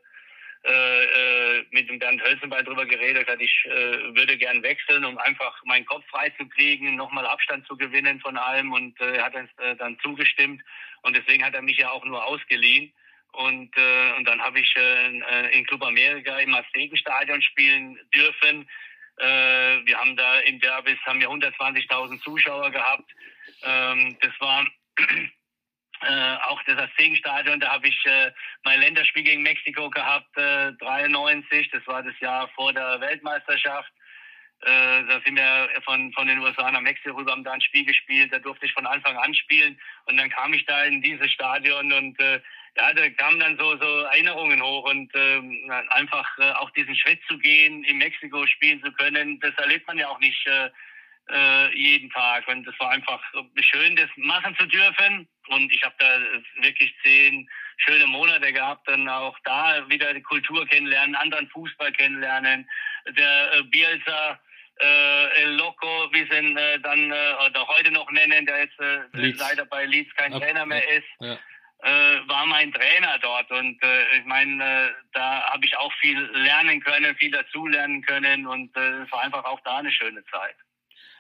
äh, äh, mit dem Bernd Hölzenbein drüber geredet hat, ich äh, würde gern wechseln, um einfach meinen Kopf frei zu kriegen, nochmal Abstand zu gewinnen von allem und äh, hat dann, äh, dann zugestimmt und deswegen hat er mich ja auch nur ausgeliehen und, äh, und dann habe ich äh, in Club Amerika im Aztekenstadion spielen dürfen. Äh, wir haben da in Derbis haben wir 120.000 Zuschauer gehabt. Ähm, das war äh, auch das Aztekenstadion, da habe ich äh, mein Länderspiel gegen Mexiko gehabt, äh, 93, das war das Jahr vor der Weltmeisterschaft. Äh, da sind wir von, von den USA nach Mexiko rüber, haben da ein Spiel gespielt, da durfte ich von Anfang an spielen und dann kam ich da in dieses Stadion und äh, ja, da kamen dann so, so Erinnerungen hoch und äh, einfach äh, auch diesen Schritt zu gehen, in Mexiko spielen zu können, das erlebt man ja auch nicht äh, äh, jeden Tag. Und es war einfach schön, das machen zu dürfen. Und ich habe da wirklich zehn schöne Monate gehabt, dann auch da wieder die Kultur kennenlernen, anderen Fußball kennenlernen. Der äh, Bielsa, äh, El Loco, wie sie ihn äh, dann äh, oder heute noch nennen, der jetzt äh, leider bei Leeds kein okay. Trainer mehr ist. Ja. Äh, war mein Trainer dort und äh, ich meine, äh, da habe ich auch viel lernen können, viel dazulernen können und äh, es war einfach auch da eine schöne Zeit.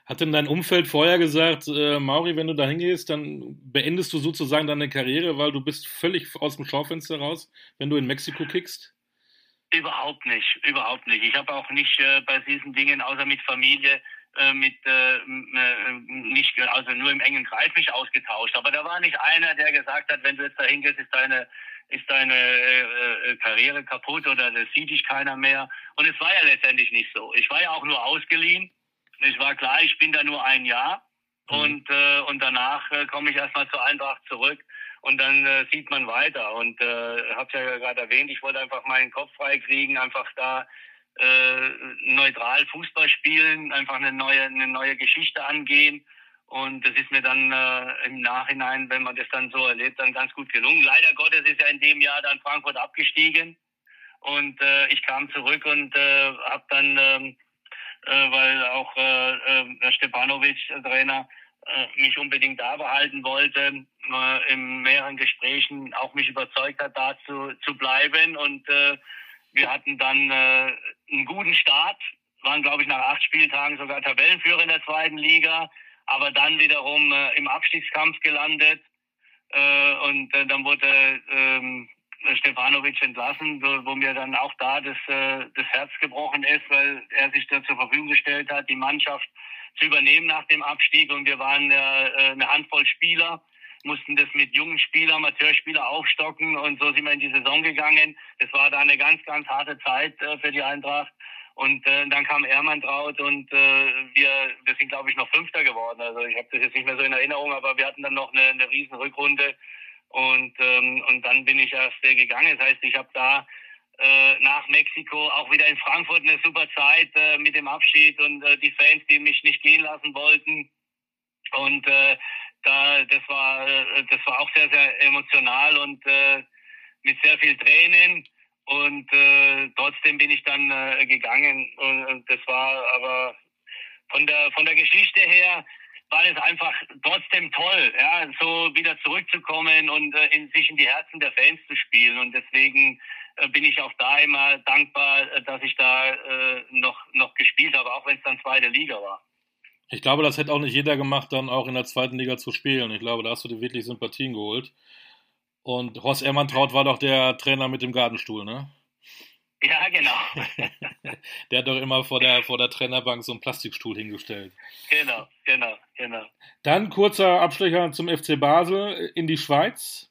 Hat denn dein Umfeld vorher gesagt, äh, Mauri, wenn du da hingehst, dann beendest du sozusagen deine Karriere, weil du bist völlig aus dem Schaufenster raus, wenn du in Mexiko kickst? Überhaupt nicht, überhaupt nicht. Ich habe auch nicht äh, bei diesen Dingen, außer mit Familie, mit äh, äh, nicht, also nur im engen Kreis mich ausgetauscht. Aber da war nicht einer, der gesagt hat, wenn du jetzt da hingehst, ist deine ist deine äh, äh, Karriere kaputt oder das sieht dich keiner mehr. Und es war ja letztendlich nicht so. Ich war ja auch nur ausgeliehen es war klar, ich bin da nur ein Jahr mhm. und, äh, und danach äh, komme ich erstmal zur Eintracht zurück und dann äh, sieht man weiter. Und äh, habe ja gerade erwähnt, ich wollte einfach meinen Kopf frei kriegen, einfach da äh, neutral Fußball spielen, einfach eine neue, eine neue Geschichte angehen. Und das ist mir dann äh, im Nachhinein, wenn man das dann so erlebt, dann ganz gut gelungen. Leider Gottes ist ja in dem Jahr dann Frankfurt abgestiegen. Und äh, ich kam zurück und äh, habe dann ähm, äh, weil auch äh, äh, Stepanovic, Trainer, äh, mich unbedingt da behalten wollte, äh, in mehreren Gesprächen auch mich überzeugt hat, da zu, zu bleiben. Und äh, wir hatten dann äh, einen guten Start, waren, glaube ich, nach acht Spieltagen sogar Tabellenführer in der zweiten Liga, aber dann wiederum äh, im Abstiegskampf gelandet. Äh, und äh, dann wurde äh, Stefanovic entlassen, wo, wo, mir dann auch da das, äh, das Herz gebrochen ist, weil er sich da zur Verfügung gestellt hat, die Mannschaft zu übernehmen nach dem Abstieg. Und wir waren äh, eine Handvoll Spieler, mussten das mit jungen Spielern, Amateurspieler aufstocken. Und so sind wir in die Saison gegangen. Das war da eine ganz, ganz harte Zeit äh, für die Eintracht. Und äh, dann kam Ermantraut und äh, wir, wir sind, glaube ich, noch Fünfter geworden. Also ich habe das jetzt nicht mehr so in Erinnerung, aber wir hatten dann noch eine, eine riesen Rückrunde und, ähm, und dann bin ich erst äh, gegangen. Das heißt, ich habe da äh, nach Mexiko auch wieder in Frankfurt eine super Zeit äh, mit dem Abschied und äh, die Fans, die mich nicht gehen lassen wollten. Und äh, da, das war, das war auch sehr, sehr emotional und äh, mit sehr viel Tränen. Und äh, trotzdem bin ich dann äh, gegangen. Und, und das war aber von der von der Geschichte her war es einfach trotzdem toll, ja, so wieder zurückzukommen und äh, in, sich in die Herzen der Fans zu spielen. Und deswegen äh, bin ich auch da immer dankbar, äh, dass ich da äh, noch, noch gespielt habe, auch wenn es dann zweite Liga war. Ich glaube, das hätte auch nicht jeder gemacht, dann auch in der zweiten Liga zu spielen. Ich glaube, da hast du dir wirklich Sympathien geholt. Und Horst Ermantraut war doch der Trainer mit dem Gartenstuhl, ne? Ja, genau. der hat doch immer vor der, vor der Trainerbank so einen Plastikstuhl hingestellt. Genau, genau, genau. Dann kurzer Abstecher zum FC Basel in die Schweiz.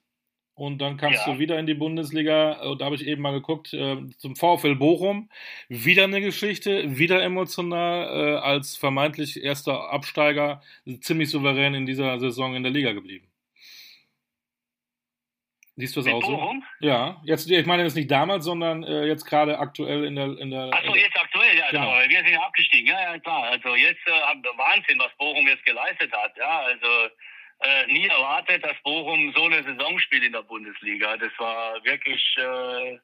Und dann kamst ja. du wieder in die Bundesliga. Und da habe ich eben mal geguckt, äh, zum VfL Bochum. Wieder eine Geschichte, wieder emotional, äh, als vermeintlich erster Absteiger, ziemlich souverän in dieser Saison in der Liga geblieben. Siehst du das auch so? Ja, jetzt, ich meine jetzt nicht damals, sondern äh, jetzt gerade aktuell in der. In der Achso, jetzt aktuell, ja, genau. wir sind ja abgestiegen, ja, ja, klar. Also jetzt äh, Wahnsinn, was Bochum jetzt geleistet hat, ja, also äh, nie erwartet, dass Bochum so eine Saison spielt in der Bundesliga. Das war wirklich äh,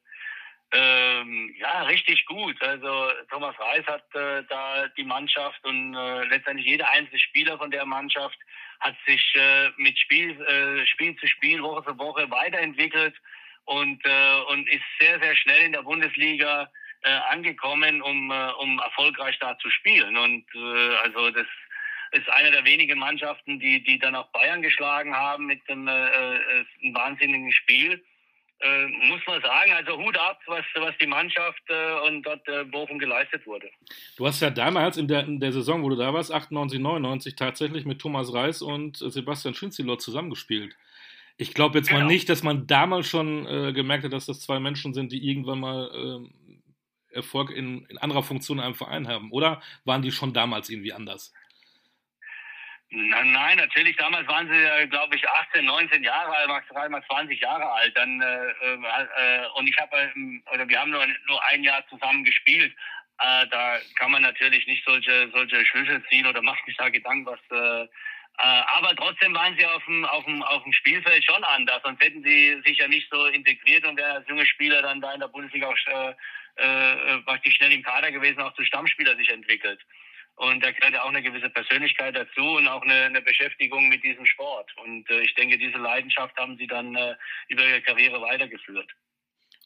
ähm, ja richtig gut. Also Thomas Reis hat äh, da die Mannschaft und äh, letztendlich jeder einzelne Spieler von der Mannschaft hat sich äh, mit Spiel, äh, Spiel zu Spiel, Woche für Woche weiterentwickelt und, äh, und ist sehr, sehr schnell in der Bundesliga äh, angekommen, um, äh, um erfolgreich da zu spielen. Und äh, also das ist eine der wenigen Mannschaften, die, die dann auch Bayern geschlagen haben mit einem, äh, äh einem wahnsinnigen Spiel. Äh, muss man sagen, also Hut ab, was, was die Mannschaft äh, und dort äh, Bochum geleistet wurde. Du hast ja damals in der, in der Saison, wo du da warst, 98, 99, tatsächlich mit Thomas Reis und Sebastian Schinzilot zusammengespielt. Ich glaube jetzt genau. mal nicht, dass man damals schon äh, gemerkt hat, dass das zwei Menschen sind, die irgendwann mal ähm, Erfolg in, in anderer Funktion in einem Verein haben. Oder waren die schon damals irgendwie anders? Nein, natürlich. Damals waren sie, ja, glaube ich, 18, 19 Jahre alt, maximal mal 20 Jahre alt. Dann äh, äh, und ich habe, äh, oder wir haben nur, nur ein Jahr zusammen gespielt. Äh, da kann man natürlich nicht solche solche Schlüsse ziehen oder macht sich da Gedanken, was. Äh, äh, aber trotzdem waren sie auf dem, auf, dem, auf dem Spielfeld schon anders, sonst hätten sie sich ja nicht so integriert und wären als junge Spieler dann da in der Bundesliga auch äh, äh, praktisch schnell im Kader gewesen, auch zu Stammspieler sich entwickelt. Und da gehört ja auch eine gewisse Persönlichkeit dazu und auch eine, eine Beschäftigung mit diesem Sport. Und äh, ich denke, diese Leidenschaft haben sie dann äh, über ihre Karriere weitergeführt.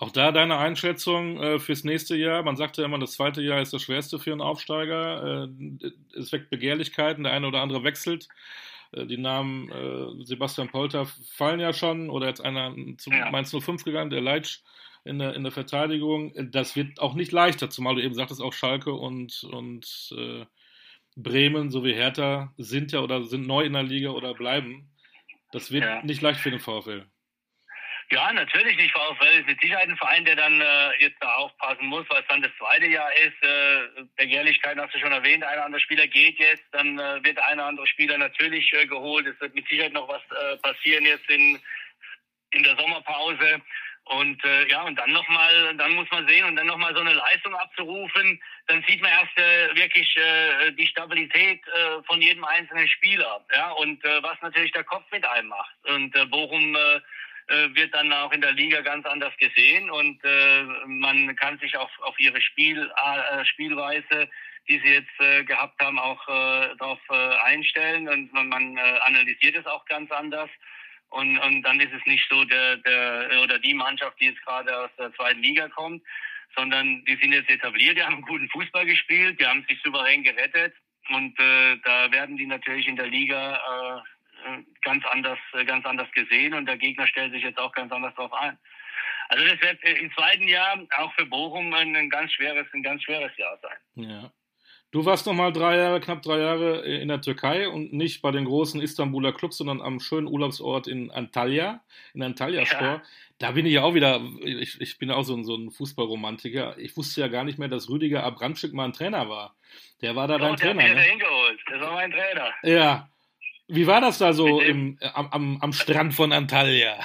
Auch da deine Einschätzung äh, fürs nächste Jahr. Man sagt ja immer, das zweite Jahr ist das schwerste für einen Aufsteiger. Äh, es weckt Begehrlichkeiten, der eine oder andere wechselt. Äh, die Namen äh, Sebastian Polter fallen ja schon oder jetzt einer zu ja. Mainz 05 gegangen, der Leitsch in der, in der Verteidigung. Das wird auch nicht leichter, zumal du eben sagtest, auch Schalke und, und äh, Bremen sowie Hertha sind ja oder sind neu in der Liga oder bleiben. Das wird ja. nicht leicht für den VfL. Ja, natürlich nicht. VfL ist mit Sicherheit ein Verein, der dann äh, jetzt da aufpassen muss, weil es dann das zweite Jahr ist. Äh, Begehrlichkeit hast du schon erwähnt, ein oder andere Spieler geht jetzt, dann äh, wird ein oder andere Spieler natürlich äh, geholt. Es wird mit Sicherheit noch was äh, passieren jetzt in, in der Sommerpause. Und äh, ja, und dann nochmal, dann muss man sehen und dann nochmal so eine Leistung abzurufen, dann sieht man erst äh, wirklich äh, die Stabilität äh, von jedem einzelnen Spieler. Ja, und äh, was natürlich der Kopf mit einem macht. Und äh, Bochum äh, äh, wird dann auch in der Liga ganz anders gesehen und äh, man kann sich auf, auf ihre Spiel, äh, Spielweise, die sie jetzt äh, gehabt haben, auch äh, darauf äh, einstellen und man, man äh, analysiert es auch ganz anders. Und, und dann ist es nicht so der, der oder die Mannschaft, die jetzt gerade aus der zweiten Liga kommt, sondern die sind jetzt etabliert, die haben guten Fußball gespielt, die haben sich souverän gerettet und äh, da werden die natürlich in der Liga äh, ganz anders, ganz anders gesehen und der Gegner stellt sich jetzt auch ganz anders darauf ein. Also das wird im zweiten Jahr auch für Bochum ein ganz schweres, ein ganz schweres Jahr sein. Ja. Du warst noch mal drei Jahre, knapp drei Jahre in der Türkei und nicht bei den großen Istanbuler Clubs, sondern am schönen Urlaubsort in Antalya, in Antalya Sport. Ja. Da bin ich ja auch wieder, ich, ich bin auch so ein, so ein Fußballromantiker. Ich wusste ja gar nicht mehr, dass Rüdiger Abramczyk mal ein Trainer war. Der war da Doch, dein der Trainer. Der ne? hingeholt. Das war mein Trainer. Ja. Wie war das da so im, am, am, am Strand von Antalya?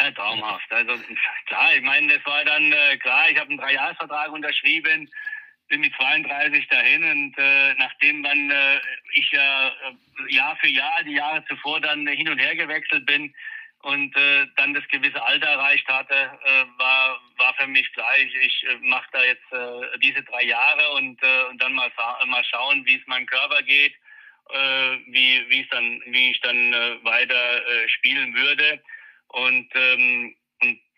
Ja, traumhaft. Also klar, ich meine, das war dann äh, klar, ich habe einen Dreijahresvertrag unterschrieben bin mit 32 dahin und äh, nachdem dann äh, ich ja äh, Jahr für Jahr, die Jahre zuvor dann hin und her gewechselt bin und äh, dann das gewisse Alter erreicht hatte, äh, war, war für mich gleich, ich äh, mache da jetzt äh, diese drei Jahre und, äh, und dann mal, mal schauen, wie es meinem Körper geht, äh, wie, wie, es dann, wie ich dann äh, weiter äh, spielen würde. Und ähm,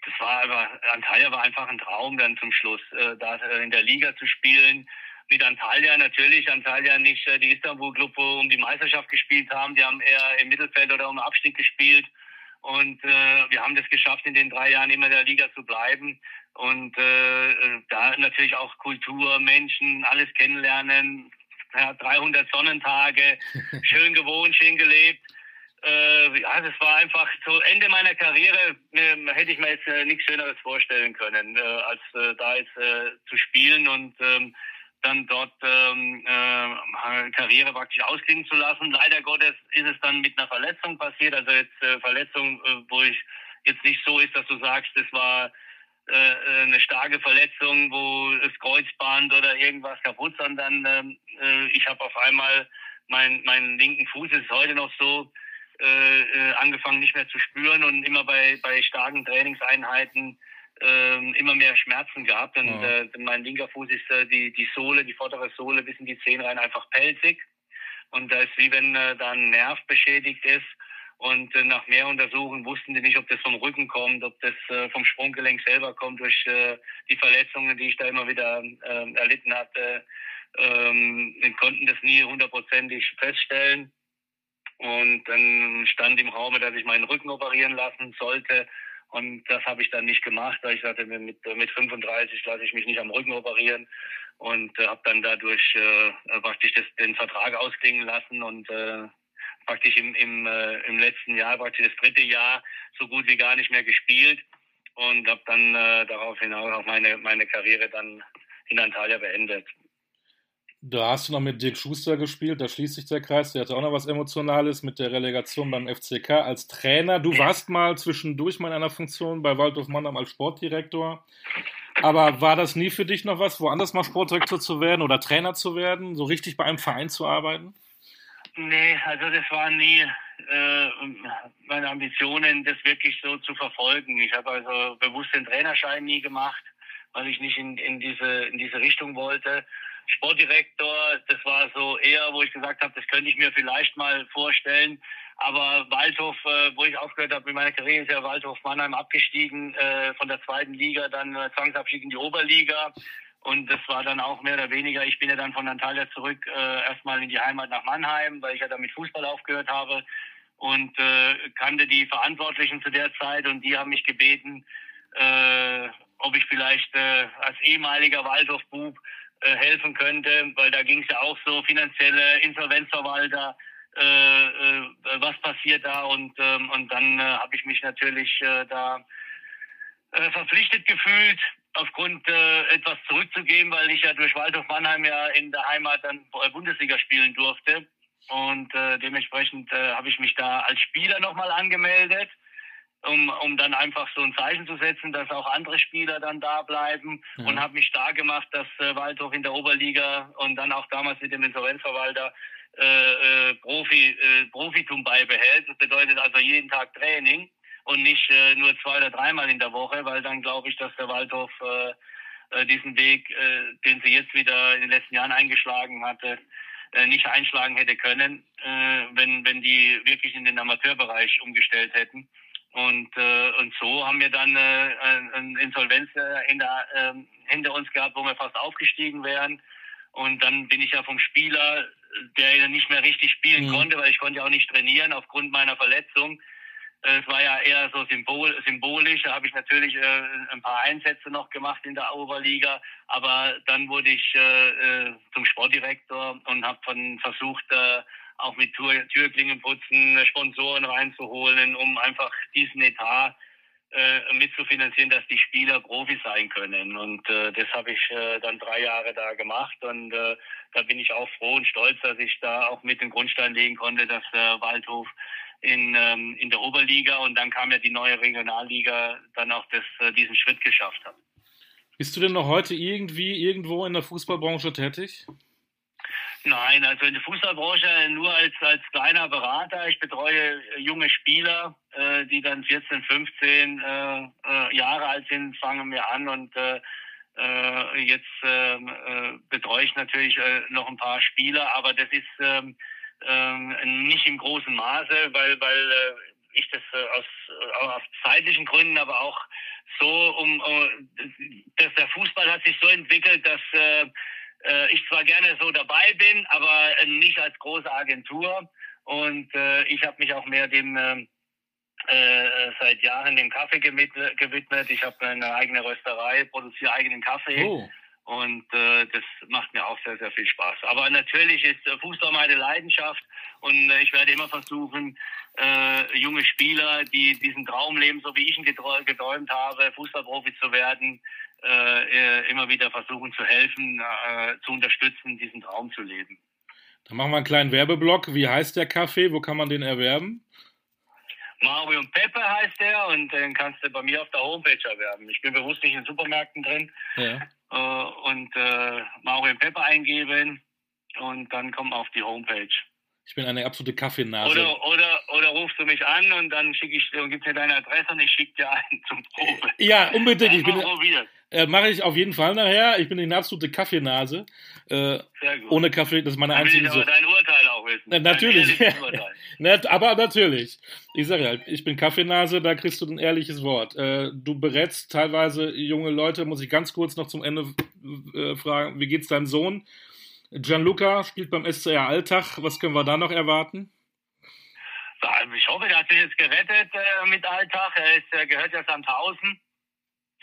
das war aber, Antalya war einfach ein Traum dann zum Schluss, äh, da in der Liga zu spielen. Mit Antalya natürlich, Antalya nicht äh, die Istanbul-Club, wo um die Meisterschaft gespielt haben, die haben eher im Mittelfeld oder um Abstieg gespielt. Und äh, wir haben das geschafft, in den drei Jahren immer in der Liga zu bleiben. Und äh, da natürlich auch Kultur, Menschen, alles kennenlernen. Ja, 300 Sonnentage, schön gewohnt, schön gelebt äh, ja, das war einfach zu Ende meiner Karriere, äh, hätte ich mir jetzt äh, nichts Schöneres vorstellen können, äh, als äh, da jetzt äh, zu spielen und ähm, dann dort ähm, äh, Karriere praktisch ausklingen zu lassen. Leider Gottes ist es dann mit einer Verletzung passiert, also jetzt Verletzung, wo ich jetzt nicht so ist, dass du sagst, das war eine starke Verletzung, wo das Kreuzband oder irgendwas kaputt, sondern ähm, äh, ich habe auf einmal meinen mein linken Fuß, ist heute noch so, äh, angefangen nicht mehr zu spüren und immer bei, bei starken Trainingseinheiten äh, immer mehr Schmerzen gehabt. Und ja. äh, mein linker Fuß ist äh, die, die Sohle, die vordere Sohle bis in die Zehen rein einfach pelzig. Und da ist wie wenn äh, da ein Nerv beschädigt ist. Und äh, nach mehr Untersuchungen wussten die nicht, ob das vom Rücken kommt, ob das äh, vom Sprunggelenk selber kommt durch äh, die Verletzungen, die ich da immer wieder äh, erlitten hatte. Ähm, wir konnten das nie hundertprozentig feststellen. Und dann stand im Raum, dass ich meinen Rücken operieren lassen sollte. Und das habe ich dann nicht gemacht, weil ich sagte, mit, mit 35 lasse ich mich nicht am Rücken operieren und äh, habe dann dadurch äh, praktisch das, den Vertrag ausklingen lassen und äh, praktisch im, im, äh, im letzten Jahr, praktisch das dritte Jahr, so gut wie gar nicht mehr gespielt und habe dann äh, darauf hinaus auch meine, meine Karriere dann in Antalya beendet. Da hast du noch mit Dirk Schuster gespielt, da schließt sich der Kreis. Der hatte auch noch was Emotionales mit der Relegation beim FCK als Trainer. Du warst mal zwischendurch mal in einer Funktion bei Waldorf Mannheim als Sportdirektor. Aber war das nie für dich noch was, woanders mal Sportdirektor zu werden oder Trainer zu werden, so richtig bei einem Verein zu arbeiten? Nee, also das waren nie äh, meine Ambitionen, das wirklich so zu verfolgen. Ich habe also bewusst den Trainerschein nie gemacht, weil ich nicht in, in, diese, in diese Richtung wollte. Sportdirektor, das war so eher, wo ich gesagt habe, das könnte ich mir vielleicht mal vorstellen. Aber Waldhof, äh, wo ich aufgehört habe mit meiner Karriere, ist ja Waldhof Mannheim abgestiegen äh, von der zweiten Liga, dann äh, Zwangsabstieg in die Oberliga. Und das war dann auch mehr oder weniger, ich bin ja dann von Antalya zurück äh, erstmal in die Heimat nach Mannheim, weil ich ja dann mit Fußball aufgehört habe und äh, kannte die Verantwortlichen zu der Zeit und die haben mich gebeten, äh, ob ich vielleicht äh, als ehemaliger Waldorf-Bub äh, helfen könnte, weil da ging es ja auch so finanzielle Insolvenzverwalter, äh, äh, was passiert da? Und ähm, und dann äh, habe ich mich natürlich äh, da äh, verpflichtet gefühlt aufgrund äh, etwas zurückzugeben, weil ich ja durch Waldhof Mannheim ja in der Heimat dann Bundesliga spielen durfte. Und äh, dementsprechend äh, habe ich mich da als Spieler nochmal angemeldet um, um dann einfach so ein Zeichen zu setzen, dass auch andere Spieler dann da bleiben ja. und habe mich stark gemacht, dass äh, Waldhof in der Oberliga und dann auch damals mit dem Insolvenzverwalter äh, äh, Profi, äh, Profitum beibehält. Das bedeutet also jeden Tag Training und nicht äh, nur zwei oder dreimal in der Woche, weil dann glaube ich, dass der Waldhof äh, äh, diesen Weg, äh, den sie jetzt wieder in den letzten Jahren eingeschlagen hatte, äh, nicht einschlagen hätte können, äh, wenn, wenn die wirklich in den Amateurbereich umgestellt hätten. Und, äh, und so haben wir dann äh, eine Insolvenz hinter, äh, hinter uns gehabt, wo wir fast aufgestiegen wären. Und dann bin ich ja vom Spieler, der nicht mehr richtig spielen mhm. konnte, weil ich konnte ja auch nicht trainieren aufgrund meiner Verletzung. Äh, es war ja eher so symbol, symbolisch. Da habe ich natürlich äh, ein paar Einsätze noch gemacht in der Oberliga. Aber dann wurde ich äh, äh zum Sportdirektor und habe von versucht, äh, auch mit Tür Türklingenputzen Sponsoren reinzuholen, um einfach diesen Etat äh, mitzufinanzieren, dass die Spieler Profis sein können. Und äh, das habe ich äh, dann drei Jahre da gemacht und äh, da bin ich auch froh und stolz, dass ich da auch mit den Grundstein legen konnte, dass äh, Waldhof in, ähm, in der Oberliga und dann kam ja die neue Regionalliga dann auch das, äh, diesen Schritt geschafft hat. Bist du denn noch heute irgendwie irgendwo in der Fußballbranche tätig? Nein, also in der Fußballbranche nur als, als kleiner Berater. Ich betreue junge Spieler, äh, die dann 14, 15 äh, äh, Jahre alt sind, fangen wir an und äh, äh, jetzt ähm, äh, betreue ich natürlich äh, noch ein paar Spieler, aber das ist ähm, äh, nicht im großen Maße, weil, weil äh, ich das äh, aus, äh, aus zeitlichen Gründen, aber auch so, um, uh, dass der Fußball hat sich so entwickelt, dass äh, äh, ich zwar gerne so dabei bin, aber äh, nicht als große Agentur. Und äh, ich habe mich auch mehr dem äh, äh, seit Jahren dem Kaffee gewidmet. Ich habe eine eigene Rösterei, produziere eigenen Kaffee. Oh. Und äh, das macht mir auch sehr, sehr viel Spaß. Aber natürlich ist Fußball meine Leidenschaft und äh, ich werde immer versuchen, äh, junge Spieler, die diesen Traum leben, so wie ich ihn geträumt habe, Fußballprofi zu werden, äh, immer wieder versuchen zu helfen, äh, zu unterstützen, diesen Traum zu leben. Dann machen wir einen kleinen Werbeblock. Wie heißt der Kaffee? Wo kann man den erwerben? Mario und Peppe heißt der und den kannst du bei mir auf der Homepage erwerben. Ich bin bewusst nicht in Supermärkten drin. Ja. Äh, und äh, Mario und Peppe eingeben und dann komm auf die Homepage. Ich bin eine absolute Kaffeenase. Oder, oder, oder rufst du mich an und dann schicke ich dir und gibst mir deine Adresse und ich schicke dir einen zum Probe. Ja, unbedingt. Ich bin, äh, Mache ich auf jeden Fall nachher. Ich bin eine absolute Kaffeenase. Äh, Sehr gut. Ohne Kaffee, das ist meine einzige Sucht. dein Urteil auch wissen. Na, natürlich. aber natürlich. Ich sage ja, ich bin Kaffeenase, da kriegst du ein ehrliches Wort. Äh, du berätst teilweise junge Leute, muss ich ganz kurz noch zum Ende äh, fragen, wie geht's deinem Sohn? Gianluca spielt beim SCR Alltag. Was können wir da noch erwarten? Ich hoffe, er hat sich jetzt gerettet äh, mit Alltag. Er ist, äh, gehört ja Sandhausen,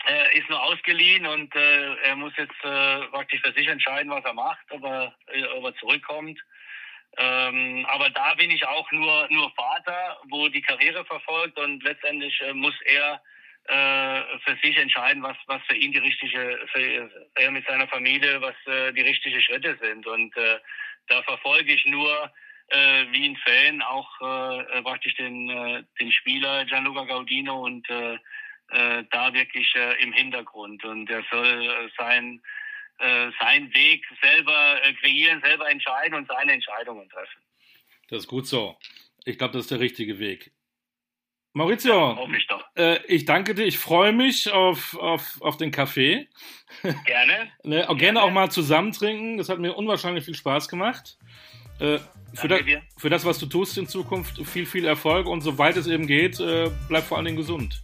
äh, ist nur ausgeliehen und äh, er muss jetzt äh, praktisch für sich entscheiden, was er macht, ob er, äh, ob er zurückkommt. Ähm, aber da bin ich auch nur, nur Vater, wo die Karriere verfolgt und letztendlich muss er äh, für sich entscheiden, was, was für ihn die richtige, für er mit seiner Familie, was äh, die richtigen Schritte sind. Und äh, da verfolge ich nur äh, wie ein Fan auch äh, praktisch den, äh, den Spieler Gianluca Gaudino und äh, da wirklich äh, im Hintergrund. Und er soll äh, sein, äh, seinen Weg selber äh, kreieren, selber entscheiden und seine Entscheidungen treffen. Das ist gut so. Ich glaube, das ist der richtige Weg. Maurizio, ja, ich, äh, ich, danke dir. Ich freue mich auf, auf, auf den Kaffee. Gerne. ne, auch gerne. gerne auch mal zusammen trinken. Das hat mir unwahrscheinlich viel Spaß gemacht. Äh, für, das, für, das, was du tust in Zukunft, viel, viel Erfolg und soweit es eben geht, äh, bleib vor allen Dingen gesund.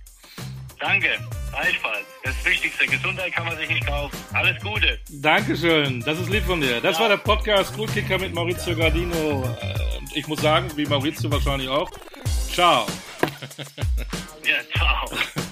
Danke, gleichfalls. Das Wichtigste, Gesundheit kann man sich nicht kaufen. Alles Gute. Dankeschön, das ist lieb von dir. Das ja. war der Podcast Coolkicker mit Maurizio Gardino. Äh, ich muss sagen, wie Maurizio wahrscheinlich auch. Ciao. ja, ciao.